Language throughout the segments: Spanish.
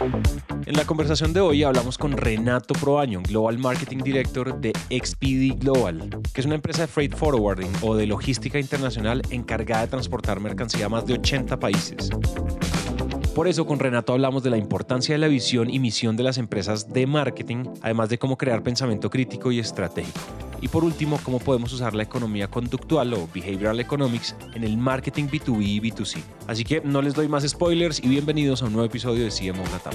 En la conversación de hoy hablamos con Renato Proaño, Global Marketing Director de XPD Global, que es una empresa de freight forwarding o de logística internacional encargada de transportar mercancía a más de 80 países. Por eso con Renato hablamos de la importancia de la visión y misión de las empresas de marketing, además de cómo crear pensamiento crítico y estratégico. Y por último, cómo podemos usar la economía conductual o behavioral economics en el marketing B2B y B2C. Así que no les doy más spoilers y bienvenidos a un nuevo episodio de CMO Latam.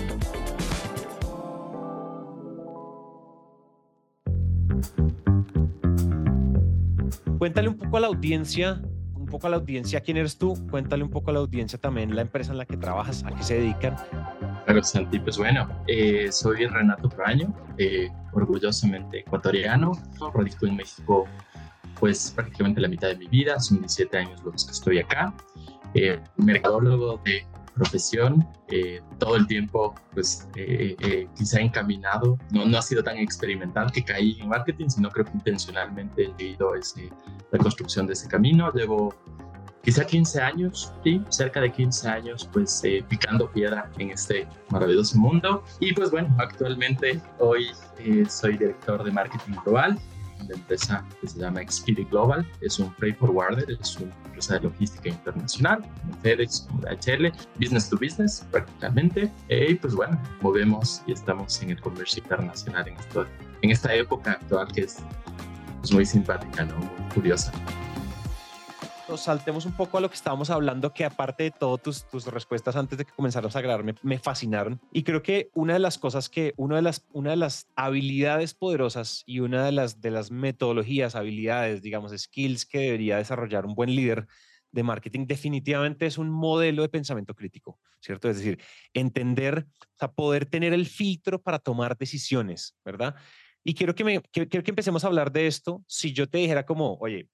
Cuéntale un poco a la audiencia poco a la audiencia quién eres tú, cuéntale un poco a la audiencia también la empresa en la que trabajas, a qué se dedican. Claro, Santi, pues bueno, eh, soy Renato Praño, eh, orgullosamente ecuatoriano, radico en México pues prácticamente la mitad de mi vida, son 17 años los que estoy acá, eh, mercadólogo de profesión, eh, todo el tiempo, pues eh, eh, quizá encaminado, no, no ha sido tan experimental que caí en marketing, sino creo que intencionalmente he ido ese, la construcción de ese camino. Llevo quizá 15 años, sí, cerca de 15 años, pues picando piedra en este maravilloso mundo. Y pues bueno, actualmente hoy soy director de marketing global la empresa que se llama Expedi Global, es un freight forwarder, es una empresa de logística internacional, como FedEx, como DHL, business to business prácticamente, y pues bueno, movemos y estamos en el comercio internacional en, esto, en esta época actual que es pues, muy simpática, ¿no? muy curiosa saltemos un poco a lo que estábamos hablando, que aparte de todas tus, tus, respuestas antes de que comenzáramos a grabar me, fascinaron. Y creo que una de las cosas que, una de las, una de las habilidades poderosas y una de las, de las metodologías, habilidades, digamos, skills que debería desarrollar un buen líder de marketing definitivamente es un modelo de pensamiento crítico, ¿cierto? Es decir, entender, o sea, poder tener el filtro para tomar decisiones, ¿verdad? Y quiero que, me, quiero que empecemos a hablar de esto. Si yo te dijera como, oye,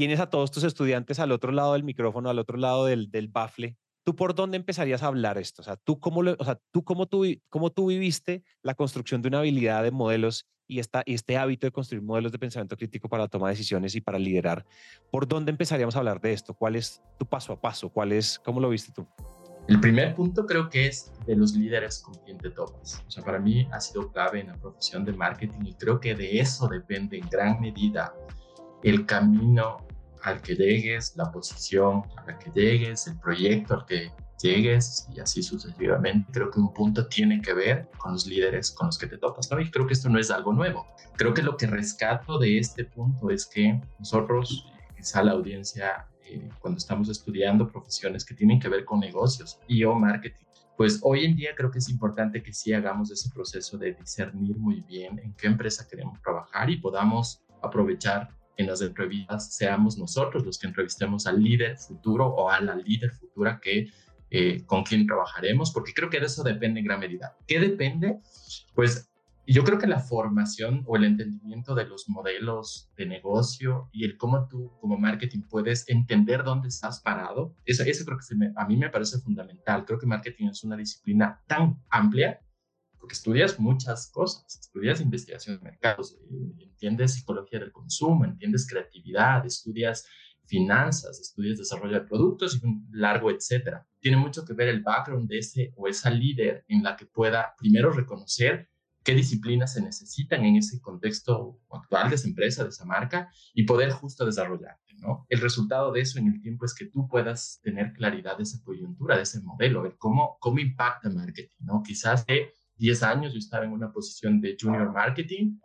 tienes a todos tus estudiantes al otro lado del micrófono, al otro lado del, del bafle, ¿tú por dónde empezarías a hablar esto? O sea, ¿tú cómo, lo, o sea, ¿tú cómo, tú, cómo tú viviste la construcción de una habilidad de modelos y, esta, y este hábito de construir modelos de pensamiento crítico para tomar decisiones y para liderar? ¿Por dónde empezaríamos a hablar de esto? ¿Cuál es tu paso a paso? ¿Cuál es, ¿Cómo lo viste tú? El primer punto creo que es de los líderes con quien te topas. O sea, para mí ha sido clave en la profesión de marketing y creo que de eso depende en gran medida el camino al que llegues, la posición a la que llegues, el proyecto al que llegues y así sucesivamente. Creo que un punto tiene que ver con los líderes con los que te topas, ¿no? Y creo que esto no es algo nuevo. Creo que lo que rescato de este punto es que nosotros, quizá la audiencia, eh, cuando estamos estudiando profesiones que tienen que ver con negocios y o marketing, pues hoy en día creo que es importante que sí hagamos ese proceso de discernir muy bien en qué empresa queremos trabajar y podamos aprovechar en las entrevistas seamos nosotros los que entrevistemos al líder futuro o a la líder futura que eh, con quien trabajaremos, porque creo que de eso depende en gran medida. ¿Qué depende? Pues yo creo que la formación o el entendimiento de los modelos de negocio y el cómo tú como marketing puedes entender dónde estás parado, eso, eso creo que a mí me parece fundamental. Creo que marketing es una disciplina tan amplia porque estudias muchas cosas, estudias investigación de mercados, eh, entiendes psicología del consumo, entiendes creatividad, estudias finanzas, estudias desarrollo de productos y un largo etcétera. Tiene mucho que ver el background de ese o esa líder en la que pueda primero reconocer qué disciplinas se necesitan en ese contexto actual de esa empresa, de esa marca y poder justo desarrollarte, ¿no? El resultado de eso en el tiempo es que tú puedas tener claridad de esa coyuntura, de ese modelo, de cómo, cómo impacta marketing, ¿no? Quizás de 10 años yo estaba en una posición de junior marketing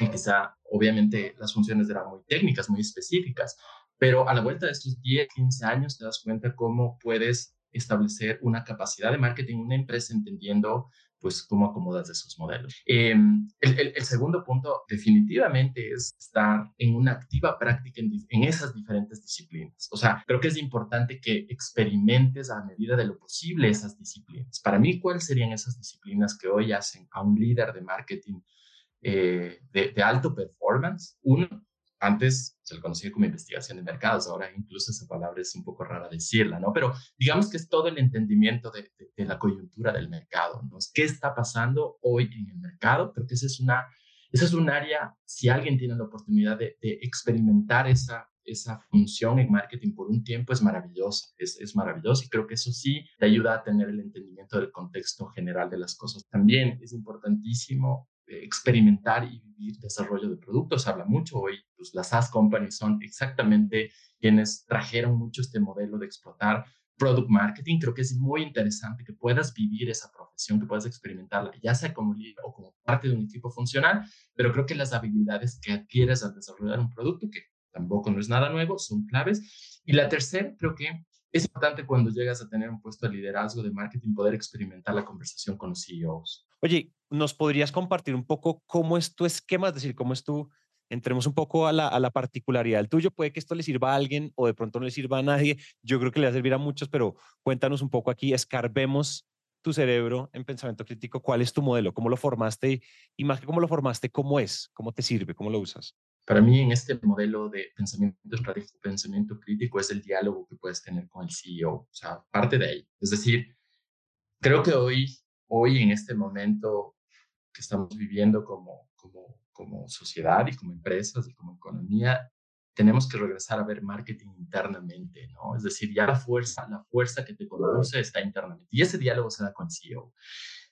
y quizá obviamente las funciones eran muy técnicas, muy específicas, pero a la vuelta de estos 10, 15 años te das cuenta cómo puedes establecer una capacidad de marketing, una empresa entendiendo pues cómo acomodas esos modelos. Em, el, segundo punto definitivamente es estar en una activa práctica en, esas diferentes disciplinas. O sea, creo que es importante que experimentes a medida de lo posible esas disciplinas. Para mí, ¿cuáles serían esas disciplinas que hoy hacen a un líder de marketing eh, de, de alto performance? Uno, antes se le conocía como investigación de mercados, ahora incluso esa palabra es un poco rara decirla, ¿no? Pero digamos que es todo el entendimiento de, la coyuntura del mercado, ¿no? ¿Qué está pasando hoy en el mercado? Creo que esa es una, esa es un área, si alguien tiene la oportunidad de, experimentar esa esa función en marketing por un tiempo es maravillosa, es, es maravilloso y creo que eso sí te ayuda a tener el entendimiento del contexto general de las cosas. También es importantísimo experimentar y vivir desarrollo de productos. Habla mucho hoy, pues las SaaS companies son exactamente quienes trajeron mucho este modelo de explotar product marketing. Creo que es muy interesante que puedas vivir esa profesión, que puedas experimentarla, ya sea como líder o como parte de un equipo funcional, pero creo que las habilidades que adquieres al desarrollar un producto, que tampoco no es nada nuevo, son claves. Y la tercera, creo que es importante cuando llegas a tener un puesto de liderazgo de marketing poder experimentar la conversación con los CEOs. Oye, ¿nos podrías compartir un poco cómo es tu esquema? Es decir, cómo es tu, entremos un poco a la, a la particularidad del tuyo. Puede que esto le sirva a alguien o de pronto no le sirva a nadie. Yo creo que le va a servir a muchos, pero cuéntanos un poco aquí, escarbemos tu cerebro en pensamiento crítico, cuál es tu modelo, cómo lo formaste y más que cómo lo formaste, cómo es, cómo te sirve, cómo lo usas. Para mí, en este modelo de pensamiento pensamiento crítico, es el diálogo que puedes tener con el CEO, o sea, parte de ahí. Es decir, creo que hoy, hoy en este momento que estamos viviendo como, como, como sociedad y como empresas y como economía, tenemos que regresar a ver marketing internamente, ¿no? Es decir, ya la fuerza, la fuerza que te conduce está internamente. Y ese diálogo se da con CEO.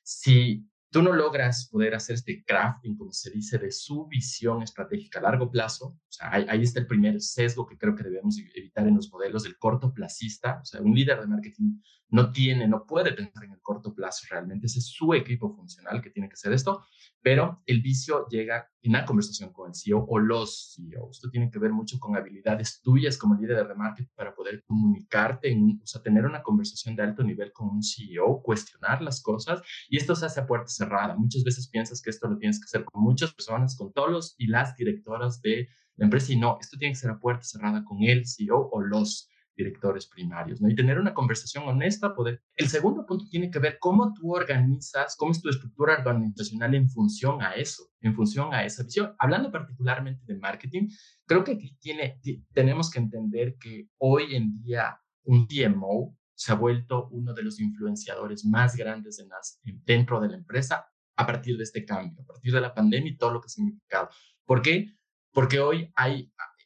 Si tú no logras poder hacer este crafting, como se dice, de su visión estratégica a largo plazo, o sea, ahí, está el primer sesgo que creo que debemos evitar en los modelos del cortoplacista, o sea, un líder de marketing no tiene, no puede pensar en el corto plazo realmente, ese es su equipo funcional que tiene que hacer esto, pero el vicio llega en la conversación con el CEO o los CEOs. Esto tiene que ver mucho con habilidades tuyas como líder de marketing para poder comunicarte, o sea, tener una conversación de alto nivel con un CEO, cuestionar las cosas y esto se hace a puerta cerrada. Muchas veces piensas que esto lo tienes que hacer con muchas personas, con todos los y las directoras de la empresa y no, esto tiene que ser a puerta cerrada con el CEO o los directores primarios, ¿no? Y tener una conversación honesta, poder. El segundo punto tiene que ver cómo tú organizas, cómo es tu estructura organizacional en función a eso, en función a esa visión. Hablando particularmente de marketing, creo que tiene, tenemos que entender que hoy en día un DMO se ha vuelto uno de los influenciadores más grandes dentro de la empresa a partir de este cambio, a partir de la pandemia y todo lo que ha significado. ¿Por qué? Porque hoy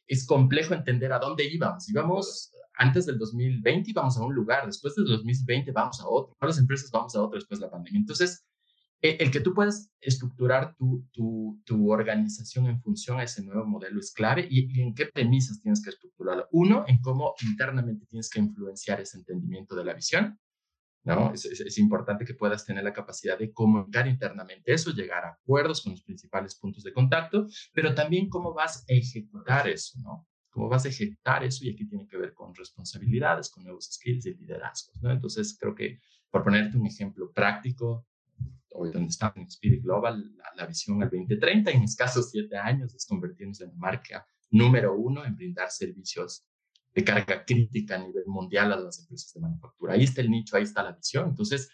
es complejo entender a dónde íbamos. Íbamos antes del 2020 íbamos a un lugar, después del 2020 vamos a otro, todas las empresas vamos a otro después de la pandemia. Entonces, el que tú puedas estructurar tu, tu, organización en función a ese nuevo modelo es clave y, en qué premisas tienes que estructurarlo. Uno, en cómo internamente tienes que influenciar ese entendimiento de la visión. ¿no? Es, importante que puedas tener la capacidad de comunicar internamente eso, llegar a acuerdos con los principales puntos de contacto, pero también cómo vas a ejecutar eso, ¿no? cómo vas a ejecutar eso y aquí tiene que ver con responsabilidades, con nuevos skills y liderazgos, ¿no? Entonces, creo que por ponerte un ejemplo práctico, hoy donde está en Spirit Global, la, visión al 2030, en escasos siete años, es convertirnos en la marca número uno en brindar servicios de carga crítica a nivel mundial a las empresas de manufactura. Ahí está el nicho, ahí está la visión. Entonces,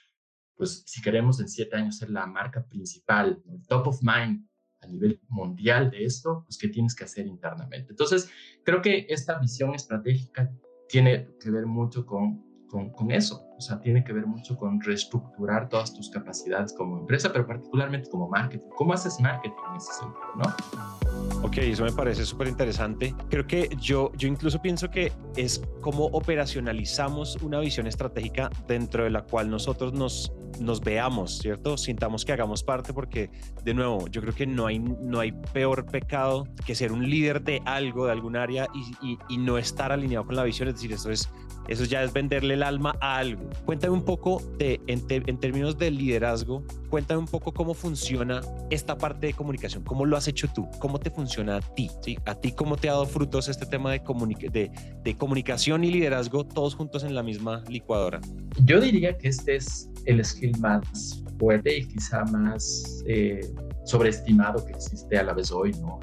pues si queremos en siete años ser la marca principal, el top of mind a nivel mundial de esto, pues qué tienes que hacer internamente. Entonces, creo que esta visión estratégica tiene que ver mucho con, con, eso, o sea, tiene que ver mucho con reestructurar todas tus capacidades como empresa, pero particularmente como marketing. ¿Cómo haces marketing en ese sentido, no? Ok, eso me parece súper interesante. Creo que yo, yo incluso pienso que es como operacionalizamos una visión estratégica dentro de la cual nosotros nos nos veamos, ¿cierto? Sintamos que hagamos parte porque, de nuevo, yo creo que no hay, no hay peor pecado que ser un líder de algo, de algún área y, y, no estar alineado con la visión. Es decir, eso, es, eso ya es venderle el alma a algo. Cuéntame un poco de, en, en términos de liderazgo, cuéntame un poco cómo funciona esta parte de comunicación, cómo lo has hecho tú, cómo te funciona a ti, ¿sí? A ti cómo te ha dado frutos este tema de, de, de comunicación y liderazgo todos juntos en la misma licuadora. Yo diría que este es el skill más fuerte y quizá más eh, sobreestimado que existe a la vez hoy, ¿no?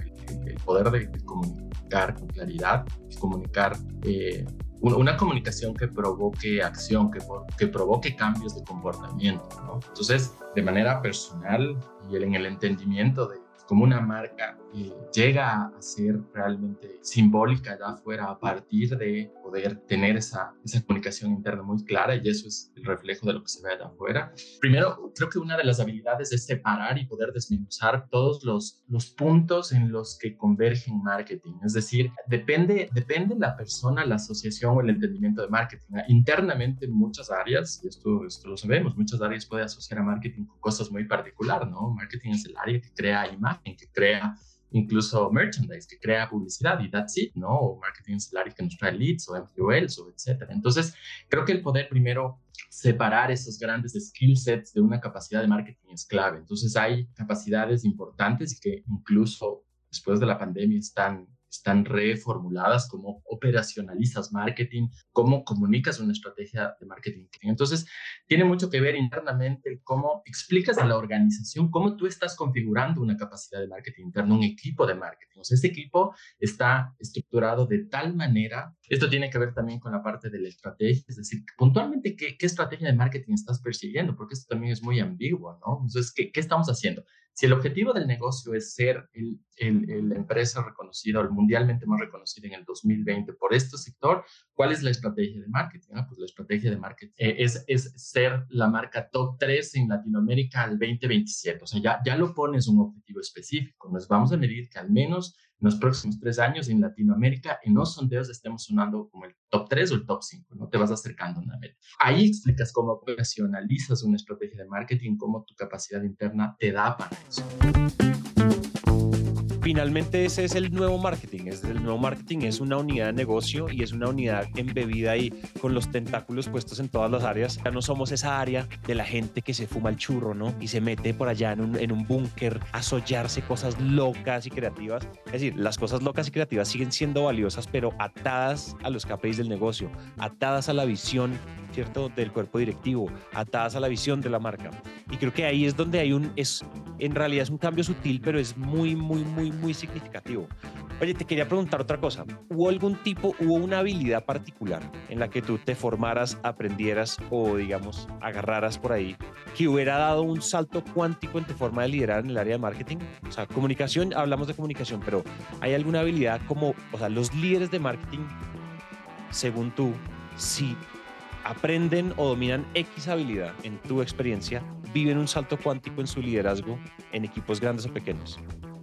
El, poder de, comunicar con claridad, comunicar eh, una comunicación que provoque acción, que, que provoque cambios de comportamiento, ¿no? Entonces, de manera personal y en el entendimiento de cómo una marca eh, llega a ser realmente simbólica allá afuera a partir de poder tener esa, esa comunicación interna muy clara y eso es el reflejo de lo que se ve allá afuera. Primero, creo que una de las habilidades es separar y poder desmenuzar todos los, los puntos en los que convergen marketing. Es decir, depende, depende la persona, la asociación o el entendimiento de marketing. Internamente en muchas áreas, y esto, esto lo sabemos, muchas áreas puede asociar a marketing con cosas muy particulares, ¿no? Marketing es el área que crea imagen, que crea incluso merchandise que crea publicidad y that's it, ¿no? O marketing área que nos trae leads o MQLs o etcétera. Entonces, creo que el poder primero separar esos grandes skill sets de una capacidad de marketing es clave. Entonces, hay capacidades importantes y que incluso después de la pandemia están están reformuladas, cómo operacionalizas marketing, cómo comunicas una estrategia de marketing. Entonces, tiene mucho que ver internamente cómo explicas a la organización cómo tú estás configurando una capacidad de marketing interno, un equipo de marketing. O sea, este equipo está estructurado de tal manera, esto tiene que ver también con la parte de la estrategia, es decir, puntualmente qué, qué estrategia de marketing estás persiguiendo, porque esto también es muy ambiguo, ¿no? Entonces, ¿qué, qué estamos haciendo? Si el objetivo del negocio es ser el, el, la empresa reconocida o mundialmente más reconocida en el 2020 por este sector, ¿cuál es la estrategia de marketing? Ah, pues la estrategia de marketing eh, es, es ser la marca top 3 en Latinoamérica al 2027. O sea, ya, ya lo pones un objetivo específico. Nos vamos a medir que al menos en los próximos tres años en Latinoamérica en los sondeos estemos sonando como el top 3 o el top 5, ¿no? Te vas acercando a una meta. Ahí explicas cómo operacionalizas una estrategia de marketing, cómo tu capacidad interna te da para eso finalmente ese es el nuevo marketing. Es el nuevo marketing es una unidad de negocio y es una unidad embebida ahí con los tentáculos puestos en todas las áreas. Ya no somos esa área de la gente que se fuma el churro, ¿no? Y se mete por allá en un, en un búnker a sollarse cosas locas y creativas. Es decir, las cosas locas y creativas siguen siendo valiosas, pero atadas a los KPIs del negocio, atadas a la visión ¿cierto? Del cuerpo directivo, atadas a la visión de la marca. Y creo que ahí es donde hay un, es, en realidad es un cambio sutil, pero es muy, muy, muy, muy significativo. Oye, te quería preguntar otra cosa. ¿Hubo algún tipo, hubo una habilidad particular en la que tú te formaras, aprendieras o, digamos, agarraras por ahí que hubiera dado un salto cuántico en tu forma de liderar en el área de marketing? O sea, comunicación, hablamos de comunicación, pero ¿hay alguna habilidad como, o sea, los líderes de marketing, según tú, si aprenden o dominan X habilidad en tu experiencia, viven un salto cuántico en su liderazgo en equipos grandes o pequeños?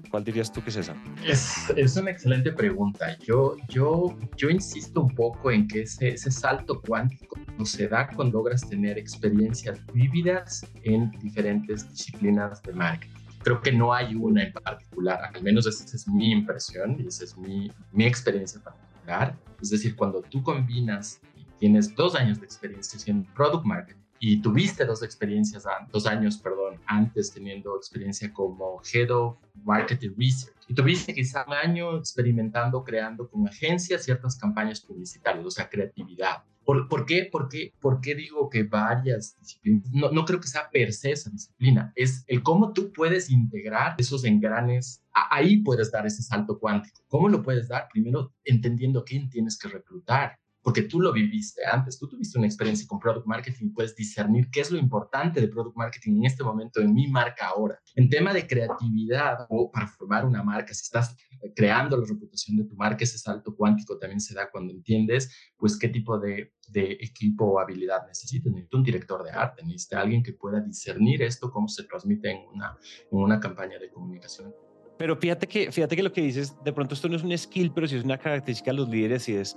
¿Cuál dirías tú que es esa? Es, es una excelente pregunta. Yo, yo, yo insisto un poco en que ese, ese salto cuántico no se da cuando logras tener experiencias vívidas en diferentes disciplinas de marketing. Creo que no hay una en particular, al menos esa es mi impresión y esa es mi, mi experiencia particular. Es decir, cuando tú combinas tienes dos años de experiencia en product marketing y tuviste dos experiencias, dos años, perdón, antes teniendo experiencia como Head of Marketing Research. Y tuviste quizá un año experimentando, creando con agencias ciertas campañas publicitarias, o sea, creatividad. ¿Por, ¿por qué? ¿Por qué? ¿Por qué digo que varias disciplinas? No, no creo que sea per se esa disciplina. Es el cómo tú puedes integrar esos engranes. Ahí puedes dar ese salto cuántico. ¿Cómo lo puedes dar? Primero, entendiendo quién tienes que reclutar porque tú lo viviste antes, tú tuviste una experiencia con product marketing, puedes discernir qué es lo importante de product marketing en este momento, en mi marca ahora. En tema de creatividad o para formar una marca, si estás creando la reputación de tu marca, ese salto cuántico también se da cuando entiendes, pues, qué tipo de, de equipo o habilidad necesitas. Necesitas un director de arte, necesitas alguien que pueda discernir esto, cómo se transmite en una, en una campaña de comunicación. Pero fíjate que, fíjate que lo que dices, de pronto esto no es un skill, pero sí es una característica de los líderes y es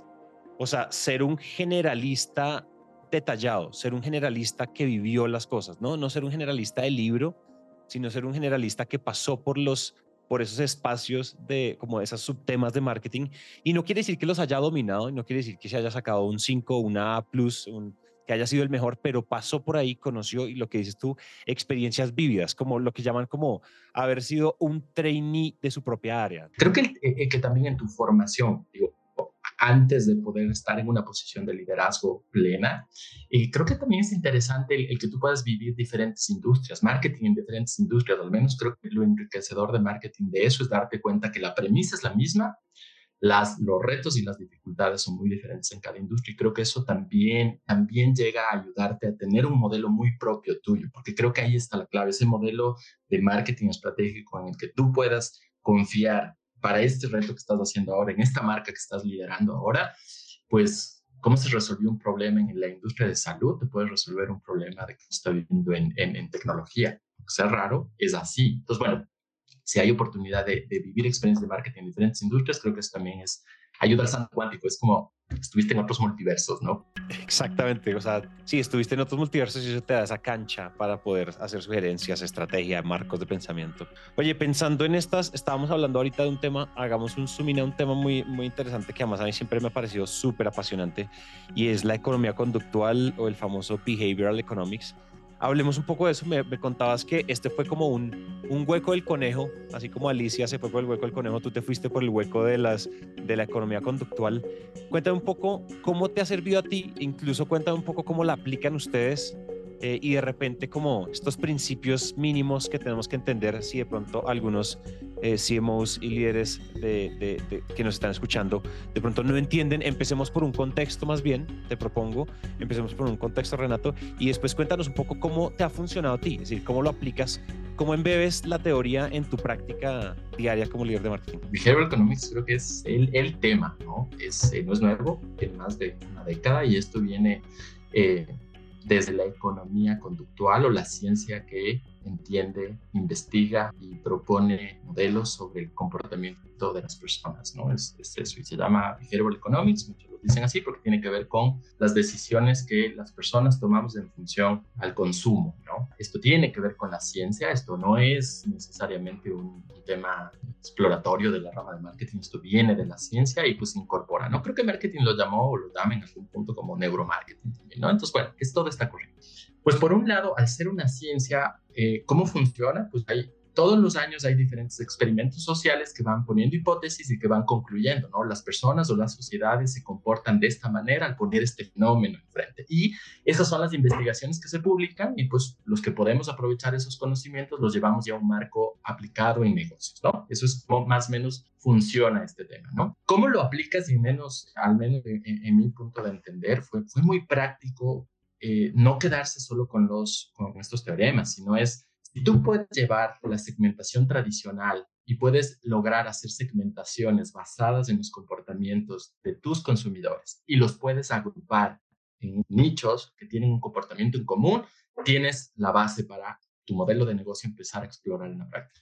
o sea, ser un generalista detallado, ser un generalista que vivió las cosas, ¿no? No ser un generalista de libro, sino ser un generalista que pasó por los por esos espacios de como esos subtemas de marketing y no quiere decir que los haya dominado, no quiere decir que se haya sacado un 5, una A+, un, que haya sido el mejor, pero pasó por ahí, conoció y lo que dices tú, experiencias vívidas, como lo que llaman como haber sido un trainee de su propia área. Creo que, que también en tu formación, digo, antes de poder estar en una posición de liderazgo plena. Y creo que también es interesante el, que tú puedas vivir diferentes industrias, marketing en diferentes industrias, al menos creo que lo enriquecedor de marketing de eso es darte cuenta que la premisa es la misma, las, los retos y las dificultades son muy diferentes en cada industria y creo que eso también, también llega a ayudarte a tener un modelo muy propio tuyo, porque creo que ahí está la clave, ese modelo de marketing estratégico en el que tú puedas confiar para este reto que estás haciendo ahora, en esta marca que estás liderando ahora, pues cómo se resolvió un problema en la industria de salud, te puedes resolver un problema de que está viviendo en, en, tecnología. Aunque sea raro, es así. Entonces, bueno, si hay oportunidad de, de, vivir experiencias de marketing en diferentes industrias, creo que eso también es ayuda al santo cuántico. Es como estuviste en otros multiversos, ¿no? Exactamente, o sea, sí, estuviste en otros multiversos y eso te da esa cancha para poder hacer sugerencias, estrategia, marcos de pensamiento. Oye, pensando en estas, estábamos hablando ahorita de un tema, hagamos un zoom in a un tema muy, muy interesante que además a mí siempre me ha parecido súper apasionante y es la economía conductual o el famoso behavioral economics hablemos un poco de eso. Me, contabas que este fue como un, un, hueco del conejo, así como Alicia se fue por el hueco del conejo, tú te fuiste por el hueco de, las, de la economía conductual. Cuéntame un poco cómo te ha servido a ti, incluso cuéntame un poco cómo la aplican ustedes eh, y de repente como estos principios mínimos que tenemos que entender si de pronto algunos eh, CMOs y líderes de, que nos están escuchando de pronto no entienden, empecemos por un contexto más bien, te propongo, empecemos por un contexto Renato y después cuéntanos un poco cómo te ha funcionado a ti, es decir, cómo lo aplicas, cómo embebes la teoría en tu práctica diaria como líder de marketing. Behavioral Economics creo que es el, el tema, ¿no? Es, eh, no es nuevo, tiene más de una década y esto viene... Eh, desde la economía conductual o la ciencia que entiende, investiga y propone modelos sobre el comportamiento de las personas, ¿no? Es, eso y se llama behavioral economics, muchos lo dicen así porque tiene que ver con las decisiones que las personas tomamos en función al consumo, ¿no? Esto tiene que ver con la ciencia, esto no es necesariamente un, tema exploratorio de la rama de marketing, esto viene de la ciencia y pues incorpora, ¿no? Creo que marketing lo llamó o lo llama en algún punto como neuromarketing también, ¿no? Entonces, bueno, es todo está corriendo. Pues por un lado, al ser una ciencia, eh, ¿cómo funciona? Pues hay, todos los años hay diferentes experimentos sociales que van poniendo hipótesis y que van concluyendo, ¿no? Las personas o las sociedades se comportan de esta manera al poner este fenómeno enfrente. Y esas son las investigaciones que se publican y pues los que podemos aprovechar esos conocimientos los llevamos ya a un marco aplicado en negocios, ¿no? Eso es como más o menos funciona este tema, ¿no? ¿Cómo lo aplicas? Y menos, al menos en, mi punto de entender, fue, muy práctico eh, no quedarse solo con, los, con estos teoremas, sino es, si tú puedes llevar la segmentación tradicional y puedes lograr hacer segmentaciones basadas en los comportamientos de tus consumidores y los puedes agrupar en nichos que tienen un comportamiento en común, tienes la base para tu modelo de negocio empezar a explorar en la práctica.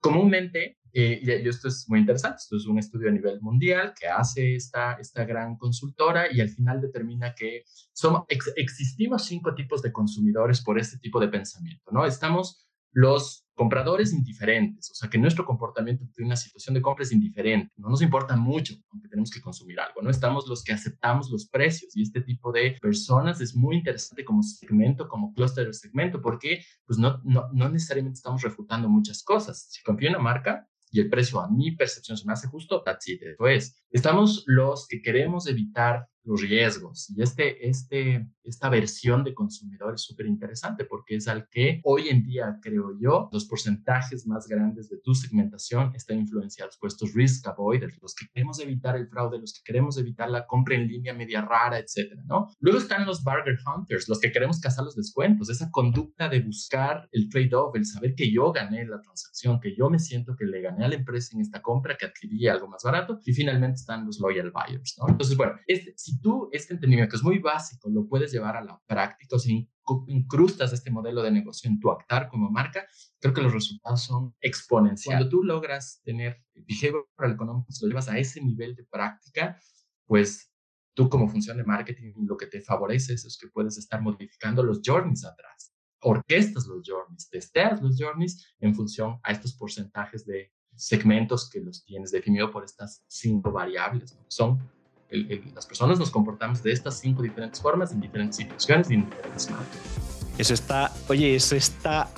Comúnmente eh, y esto es muy interesante, esto es un estudio a nivel mundial que hace esta, esta gran consultora y al final determina que somos, existimos cinco tipos de consumidores por este tipo de pensamiento, ¿no? Estamos los compradores indiferentes, o sea que nuestro comportamiento de una situación de compra es indiferente, no nos importa mucho, aunque tenemos que consumir algo, ¿no? Estamos los que aceptamos los precios y este tipo de personas es muy interesante como segmento, como clúster de segmento, porque pues no, no, no necesariamente estamos refutando muchas cosas. Si confío en una marca, y el precio a mi percepción se me hace justo, that's it. Eso es. Estamos los que queremos evitar los riesgos. Y este, este, esta versión de consumidor es súper interesante porque es al que hoy en día, creo yo, los porcentajes más grandes de tu segmentación están influenciados por estos risk avoiders, los que queremos evitar el fraude, los que queremos evitar la compra en línea media rara, etcétera, ¿no? Luego están los bargain hunters, los que queremos cazar los descuentos, esa conducta de buscar el trade-off, el saber que yo gané la transacción, que yo me siento que le gané a la empresa en esta compra, que adquirí algo más barato, y finalmente están los loyal buyers, ¿no? Entonces, bueno, este, si tú este entendimiento, es muy básico, lo puedes llevar a la práctica, o si incrustas este modelo de negocio en tu actar como marca, creo que los resultados son exponenciales. Cuando tú logras tener behavioral economics, lo llevas a ese nivel de práctica, pues tú como función de marketing lo que te favorece es que puedes estar modificando los journeys atrás, orquestas los journeys, testeas los journeys en función a estos porcentajes de segmentos que los tienes definido por estas cinco variables. Son las personas nos comportamos de estas cinco diferentes formas en diferentes situaciones y en diferentes marcos. Eso está, oye, eso está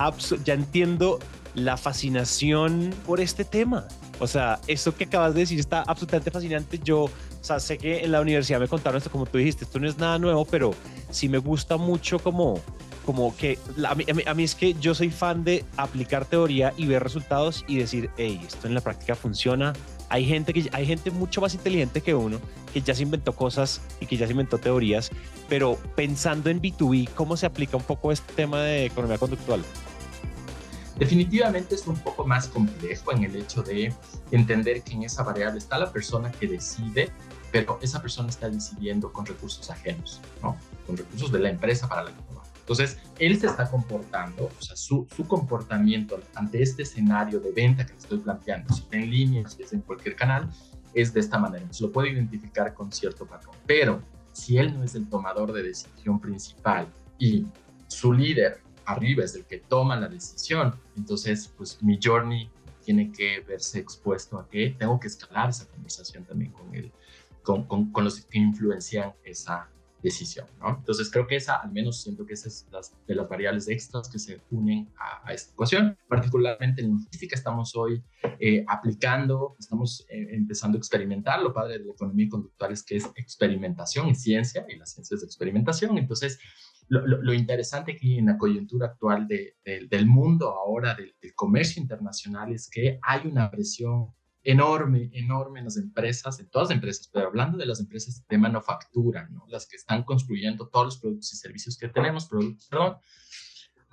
ya entiendo la fascinación por este tema. O sea, eso que acabas de decir está absolutamente fascinante. Yo, o sea, sé que en la universidad me contaron esto, como tú dijiste, esto no es nada nuevo, pero sí me gusta mucho como, como que a mí, a mí, es que yo soy fan de aplicar teoría y ver resultados y decir, hey, esto en la práctica funciona, hay gente, que, hay gente mucho más inteligente que uno que ya se inventó cosas y que ya se inventó teorías, pero pensando en B2B, ¿cómo se aplica un poco este tema de economía conductual? Definitivamente es un poco más complejo en el hecho de entender que en esa variable está la persona que decide, pero esa persona está decidiendo con recursos ajenos, ¿no? Con recursos de la empresa para la que. Entonces, él se está comportando, o sea, su, su, comportamiento ante este escenario de venta que le estoy planteando, si está en línea, si es en cualquier canal, es de esta manera. Se lo puede identificar con cierto patrón. Pero si él no es el tomador de decisión principal y su líder arriba es el que toma la decisión, entonces pues mi journey tiene que verse expuesto a que tengo que escalar esa conversación también con él, con, con, con los que influencian esa decisión, ¿no? Entonces creo que esa, al menos siento que esa es las, de las variables extras que se unen a, esta ecuación. Particularmente en logística estamos hoy eh, aplicando, estamos eh, empezando a experimentar. Lo padre de la economía conductual es que es experimentación y ciencia, y las ciencias de experimentación. Entonces, lo, lo, interesante aquí en la coyuntura actual de, del mundo ahora, del, del comercio internacional, es que hay una presión enorme, enorme en las empresas, en todas las empresas, pero hablando de las empresas de manufactura, ¿no? las que están construyendo todos los productos y servicios que tenemos, perdón,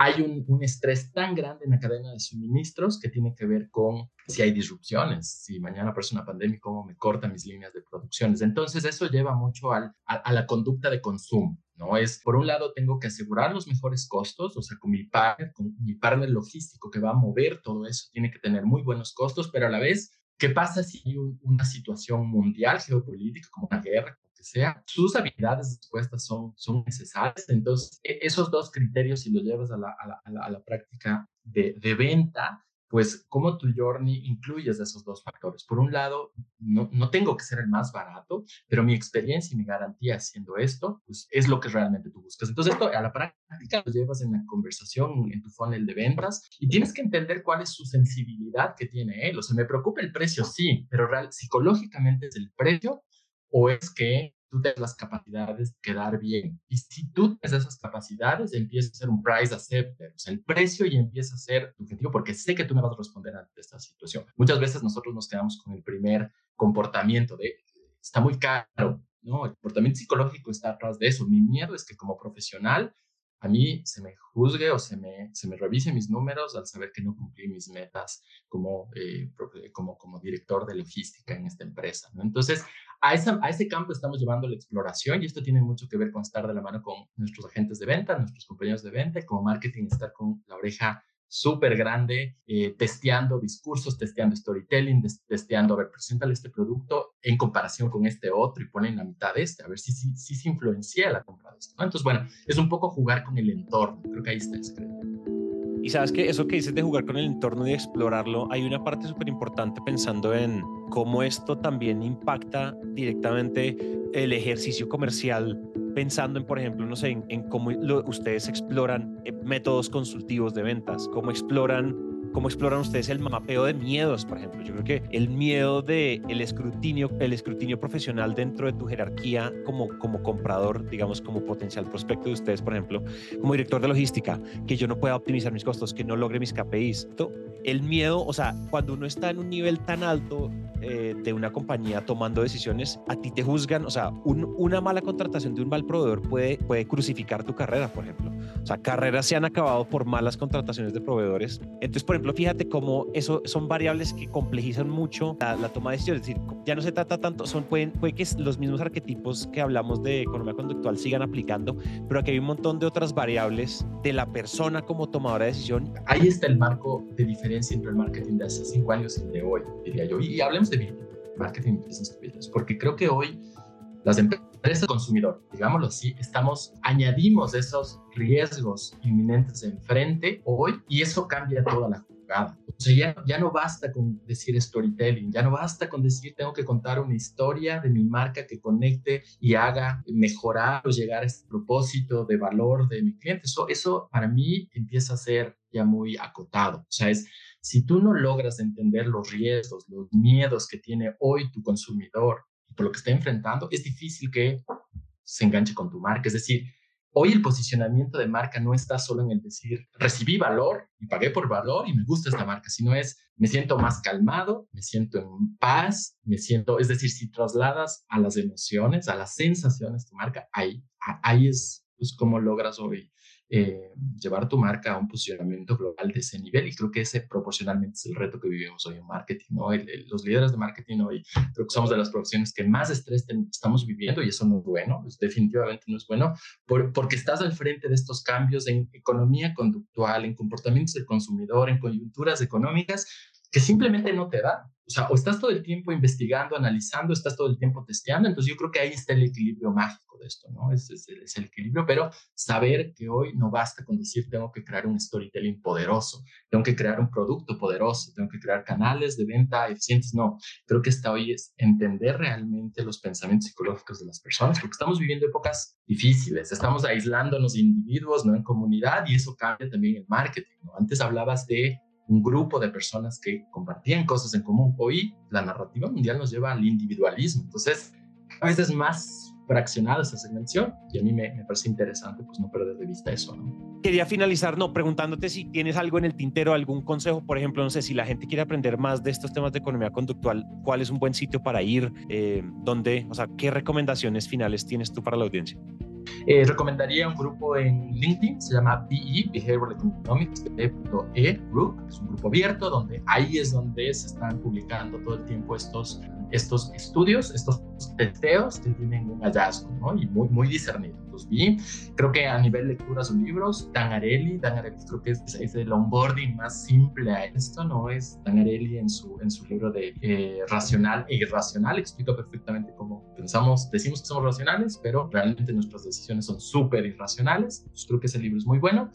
hay un, estrés tan grande en la cadena de suministros que tiene que ver con si hay disrupciones, si mañana aparece una pandemia, cómo me cortan mis líneas de producciones. Entonces, eso lleva mucho al, a, a, la conducta de consumo, ¿no? Es, por un lado, tengo que asegurar los mejores costos, o sea, con mi partner, con mi partner logístico que va a mover todo eso, tiene que tener muy buenos costos, pero a la vez ¿Qué pasa si hay una situación mundial geopolítica, como una guerra, como que sea? Sus habilidades de respuesta son, son necesarias. Entonces, e, esos dos criterios, si los llevas a la, a la, a la, a la práctica de, de, venta, pues cómo tu journey incluyes esos dos factores. Por un lado, no, no, tengo que ser el más barato, pero mi experiencia y mi garantía haciendo esto, pues es lo que realmente tú buscas. Entonces, esto a la práctica lo llevas en la conversación, en tu funnel de ventas, y tienes que entender cuál es su sensibilidad que tiene él. O sea, me preocupa el precio, sí, pero real, psicológicamente es el precio o es que tú tienes las capacidades de quedar bien. Y si tú tienes esas capacidades, empieza a ser un price acceptor, o sea, el precio y empieza a ser tu objetivo porque sé que tú me vas a responder ante esta situación. Muchas veces nosotros nos quedamos con el primer comportamiento de, está muy caro, ¿no? El comportamiento psicológico está atrás de eso. Mi miedo es que como profesional a mí se me juzgue o se me, se me revise mis números al saber que no cumplí mis metas como, eh, como, como director de logística en esta empresa. ¿no? Entonces, a, esa, a ese campo estamos llevando la exploración y esto tiene mucho que ver con estar de la mano con nuestros agentes de venta, nuestros compañeros de venta, como marketing, estar con la oreja súper grande, eh, testeando discursos, testeando storytelling, testeando, a ver, preséntale este producto en comparación con este otro y ponen la mitad de este, a ver si, si, si se influencia la compra de esto. ¿no? Entonces, bueno, es un poco jugar con el entorno, creo que ahí está el secreto. Y sabes que eso que dices de jugar con el entorno y de explorarlo, hay una parte súper importante pensando en cómo esto también impacta directamente el ejercicio comercial, pensando en, por ejemplo, no sé, en, cómo lo, ustedes exploran eh, métodos consultivos de ventas, cómo exploran ¿Cómo exploran ustedes el mapeo de miedos, por ejemplo? Yo creo que el miedo de el escrutinio, el escrutinio profesional dentro de tu jerarquía como, como comprador, digamos, como potencial prospecto de ustedes, por ejemplo, como director de logística, que yo no pueda optimizar mis costos, que no logre mis KPIs. El miedo, o sea, cuando uno está en un nivel tan alto eh, de una compañía tomando decisiones, a ti te juzgan, o sea, un, una mala contratación de un mal proveedor puede, puede crucificar tu carrera, por ejemplo. O sea, carreras se han acabado por malas contrataciones de proveedores. Entonces, por ejemplo, fíjate cómo eso son variables que complejizan mucho la, la, toma de decisiones. Es decir, ya no se trata tanto, son, pueden, puede que los mismos arquetipos que hablamos de economía conductual sigan aplicando, pero aquí hay un montón de otras variables de la persona como tomadora de decisión. Ahí está el marco de diferencia entre el marketing de hace cinco años y el de hoy, diría yo. Y, y hablemos de marketing de business porque creo que hoy las empresas consumidor, digámoslo así, estamos, añadimos esos riesgos inminentes enfrente hoy y eso cambia toda la O sea, ya, ya no basta con decir storytelling, ya no basta con decir tengo que contar una historia de mi marca que conecte y haga mejorar o llegar a este propósito de valor de mi cliente. Eso, eso para mí empieza a ser ya muy acotado. O sea, es, si tú no logras entender los riesgos, los miedos que tiene hoy tu consumidor por lo que está enfrentando, es difícil que se enganche con tu marca. Es decir, hoy el posicionamiento de marca no está solo en el decir, recibí valor y pagué por valor y me gusta esta marca, sino es, me siento más calmado, me siento en paz, me siento, es decir, si trasladas a las emociones, a las sensaciones tu marca, ahí, ahí es pues, como logras hoy eh, llevar tu marca a un posicionamiento global de ese nivel y creo que ese proporcionalmente es el reto que vivimos hoy en marketing, ¿no? los líderes de marketing hoy creo que somos de las profesiones que más estrés estamos viviendo y eso no es bueno, definitivamente no es bueno, porque estás al frente de estos cambios en economía conductual, en comportamientos del consumidor, en coyunturas económicas que simplemente no te da. O sea, o estás todo el tiempo investigando, analizando, estás todo el tiempo testeando. Entonces yo creo que ahí está el equilibrio mágico de esto, ¿no? Es, es, el equilibrio, pero saber que hoy no basta con decir tengo que crear un storytelling poderoso, tengo que crear un producto poderoso, tengo que crear canales de venta eficientes. No, creo que hasta hoy es entender realmente los pensamientos psicológicos de las personas, porque estamos viviendo épocas difíciles, estamos aislándonos de individuos, no en comunidad, y eso cambia también el marketing, ¿no? Antes hablabas de un grupo de personas que compartían cosas en común. Hoy la narrativa mundial nos lleva al individualismo. Entonces, a veces más fraccionada esa segmentación y a mí me, parece interesante pues no perder de vista eso. ¿no? Quería finalizar, no, preguntándote si tienes algo en el tintero, algún consejo, por ejemplo, no sé, si la gente quiere aprender más de estos temas de economía conductual, ¿cuál es un buen sitio para ir? Eh, ¿Dónde? O sea, ¿qué recomendaciones finales tienes tú para la audiencia? Eh, recomendaría un grupo en LinkedIn, se llama BE, Behavioral Economics, E Group, es un grupo abierto donde ahí es donde se están publicando todo el tiempo estos estos estudios, estos testeos que tienen un hallazgo, ¿no? Y muy, muy discernido. Los vi. Creo que a nivel lecturas o libros, Dan Areli creo que es, es, el onboarding más simple a esto, ¿no? Es Dan Areli en su, en su libro de eh, Racional e Irracional, explica perfectamente cómo pensamos, decimos que somos racionales, pero realmente nuestras decisiones son súper irracionales. Entonces, creo que ese libro es muy bueno.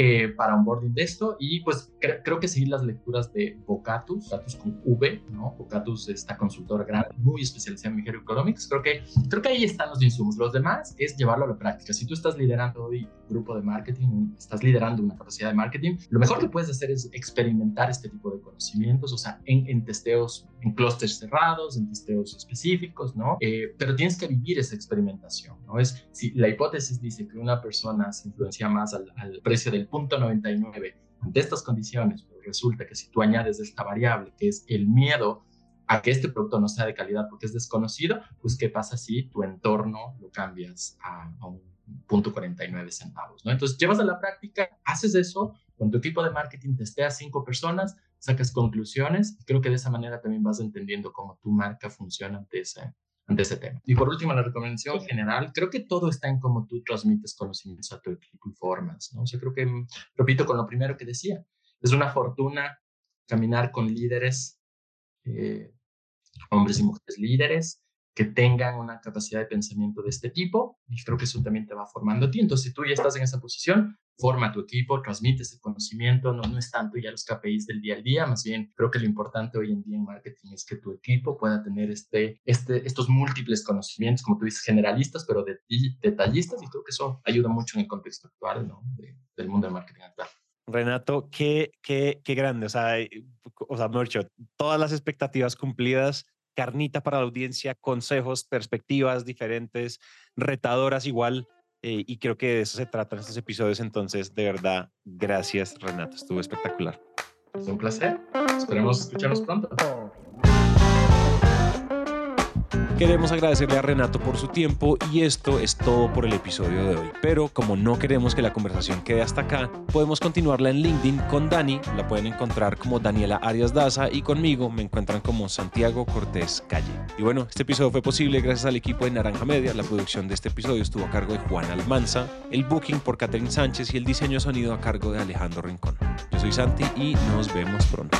Eh, para onboarding de esto y pues creo que seguir las lecturas de Bocatus, Bocatus con V, ¿no? Bocatus, esta consultora grande, muy especializada en Behavioral Economics, creo que, creo que ahí están los insumos. Los demás es llevarlo a la práctica. Si tú estás liderando hoy un grupo de marketing, estás liderando una capacidad de marketing, lo mejor que puedes hacer es experimentar este tipo de conocimientos, o sea, en, en testeos, en clústeres cerrados, en testeos específicos, ¿no? Eh, pero tienes que vivir esa experimentación, ¿no? Es, si la hipótesis dice que una persona se influencia más al, al precio del punto 99 ante estas condiciones, pero resulta que si tú añades esta variable, que es el miedo a que este producto no sea de calidad porque es desconocido, pues qué pasa si tu entorno lo cambias a, un punto 49 centavos, ¿no? Entonces llevas a la práctica, haces eso, con tu equipo de marketing testeas cinco personas, sacas conclusiones creo que de esa manera también vas entendiendo cómo tu marca funciona ante ese, ante ese tema. Y por último, la recomendación general, creo que todo está en cómo tú transmites conocimientos a tu equipo y formas, ¿no? O sea, creo que, mm, repito con lo primero que decía, es una fortuna caminar con líderes, eh, hombres y mujeres líderes, que tengan una capacidad de pensamiento de este tipo, y creo que eso también te va formando a ti. Entonces, si tú ya estás en esa posición, forma tu equipo, transmite ese conocimiento, no, no es tanto ya los KPIs del día al día, más bien creo que lo importante hoy en día en marketing es que tu equipo pueda tener este, este, estos múltiples conocimientos, como tú dices, generalistas, pero de, detallistas, y creo que eso ayuda mucho en el contexto actual del mundo del marketing actual. Renato, qué, qué, qué grande, o sea, o sea, todas las expectativas cumplidas, carnita para la audiencia, consejos, perspectivas diferentes, retadoras igual. Eh, y creo que de eso se tratan estos episodios. Entonces, de verdad, gracias Renato, estuvo espectacular. Es un placer. Esperemos escucharnos pronto. Queremos agradecerle a Renato por su tiempo y esto es todo por el episodio de hoy. Pero como no queremos que la conversación quede hasta acá, podemos continuarla en LinkedIn con Dani, la pueden encontrar como Daniela Arias Daza y conmigo me encuentran como Santiago Cortés Calle. Y bueno, este episodio fue posible gracias al equipo de Naranja Media, la producción de este episodio estuvo a cargo de Juan Almanza, el booking por Catherine Sánchez y el diseño sonido a cargo de Alejandro Rincón. Yo soy Santi y nos vemos pronto.